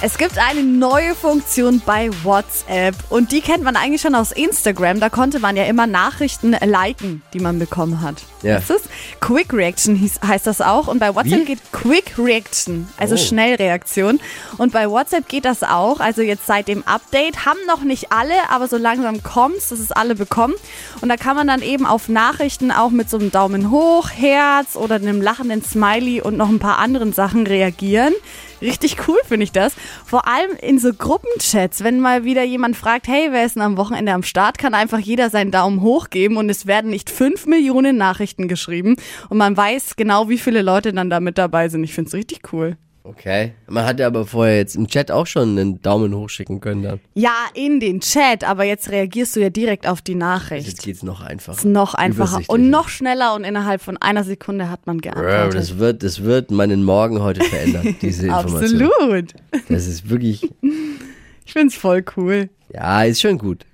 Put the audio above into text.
Es gibt eine neue Funktion bei WhatsApp und die kennt man eigentlich schon aus Instagram. Da konnte man ja immer Nachrichten liken, die man bekommen hat. Ja. Das ist Quick Reaction hieß, heißt das auch. Und bei WhatsApp Wie? geht Quick Reaction, also Oh. Schnellreaktion. Und bei WhatsApp geht das auch. Also jetzt seit dem Update haben noch nicht alle, aber so langsam kommt's, dass es alle bekommen. Und da kann man dann eben auf Nachrichten auch mit so einem Daumen hoch, Herz oder einem lachenden Smiley und noch ein paar anderen Sachen reagieren. Richtig cool finde ich das. Vor allem in so Gruppenchats, wenn mal wieder jemand fragt, hey, wer ist denn am Wochenende am Start, kann einfach jeder seinen Daumen hoch geben und es werden nicht fünf Millionen Nachrichten geschrieben und man weiß genau, wie viele Leute dann da mit dabei sind. Ich finde es richtig cool. Okay. Man hat ja aber vorher jetzt im Chat auch schon einen Daumen hoch schicken können dann. Ja, in den Chat, aber jetzt reagierst du ja direkt auf die Nachricht. Jetzt geht's noch einfacher. ist noch einfacher und noch schneller und innerhalb von einer Sekunde hat man geantwortet. Das wird, das wird meinen Morgen heute verändern, diese Information. Absolut. Das ist wirklich, Ich finde es voll cool. ja, ist schon gut.